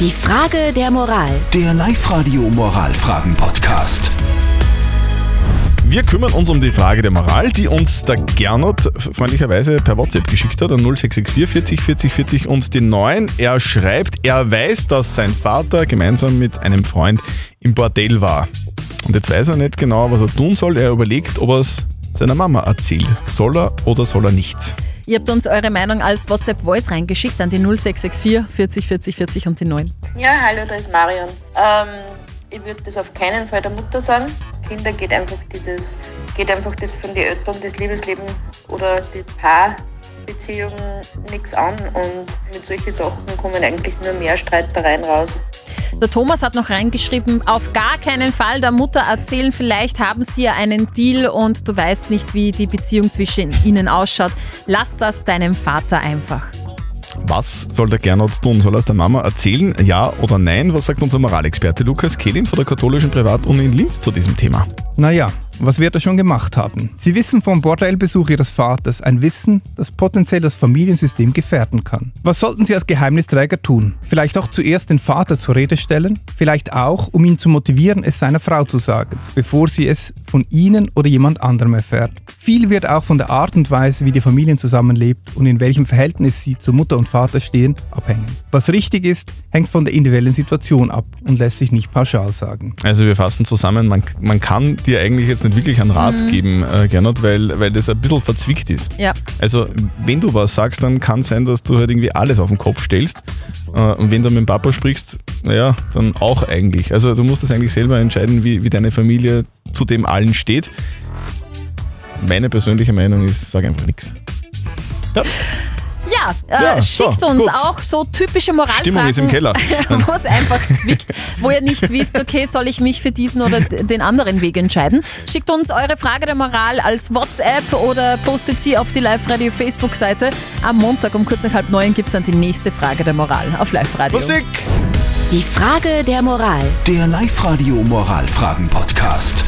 Die Frage der Moral. Der Live-Radio Moralfragen-Podcast. Wir kümmern uns um die Frage der Moral, die uns der Gernot freundlicherweise per WhatsApp geschickt hat an 0664 40 40 40 und den neuen. Er schreibt, er weiß, dass sein Vater gemeinsam mit einem Freund im Bordell war. Und jetzt weiß er nicht genau, was er tun soll. Er überlegt, ob er es seiner Mama erzählt. Soll er oder soll er nicht? Ihr habt uns eure Meinung als WhatsApp-Voice reingeschickt an die 0664 40 40 40 und die 9. Ja, hallo, da ist Marion. Ähm, ich würde das auf keinen Fall der Mutter sagen. Kinder geht einfach dieses, geht einfach das von den Eltern, das Liebesleben oder die Paarbeziehung nichts an und mit solchen Sachen kommen eigentlich nur mehr Streitereien raus. Der Thomas hat noch reingeschrieben, auf gar keinen Fall der Mutter erzählen, vielleicht haben sie ja einen Deal und du weißt nicht, wie die Beziehung zwischen ihnen ausschaut. Lass das deinem Vater einfach. Was soll der Gernot tun? Soll er es der Mama erzählen? Ja oder nein? Was sagt unser Moralexperte Lukas Kehlin von der katholischen Privatuni in Linz zu diesem Thema? Naja, was wird er schon gemacht haben? Sie wissen vom Bordellbesuch Ihres Vaters ein Wissen, das potenziell das Familiensystem gefährden kann. Was sollten Sie als Geheimnisträger tun? Vielleicht auch zuerst den Vater zur Rede stellen? Vielleicht auch, um ihn zu motivieren, es seiner Frau zu sagen, bevor sie es von Ihnen oder jemand anderem erfährt. Viel wird auch von der Art und Weise, wie die Familien zusammenlebt und in welchem Verhältnis sie zu Mutter und Vater stehen, abhängen. Was richtig ist, hängt von der individuellen Situation ab und lässt sich nicht pauschal sagen. Also wir fassen zusammen, man, man kann dir eigentlich jetzt nicht wirklich einen Rat geben, äh, Gernot, weil, weil das ein bisschen verzwickt ist. Ja. Also wenn du was sagst, dann kann es sein, dass du halt irgendwie alles auf den Kopf stellst. Äh, und wenn du mit dem Papa sprichst, naja, dann auch eigentlich. Also du musst das eigentlich selber entscheiden, wie, wie deine Familie zu dem allen steht. Meine persönliche Meinung ist, sag einfach nichts. Ja, Ja, äh, Ja, so, schickt uns gut. auch so typische Moralfragen, Stimmung ist im Keller. wo es einfach zwickt, wo ihr nicht wisst, okay, soll ich mich für diesen oder den anderen Weg entscheiden. Schickt uns eure Frage der Moral als WhatsApp oder postet sie auf die Live-Radio Facebook-Seite. Am Montag um kurz nach halb neun gibt es dann die nächste Frage der Moral auf Live-Radio. Musik! Die Frage der Moral. Der Live-Radio Moralfragen-Podcast.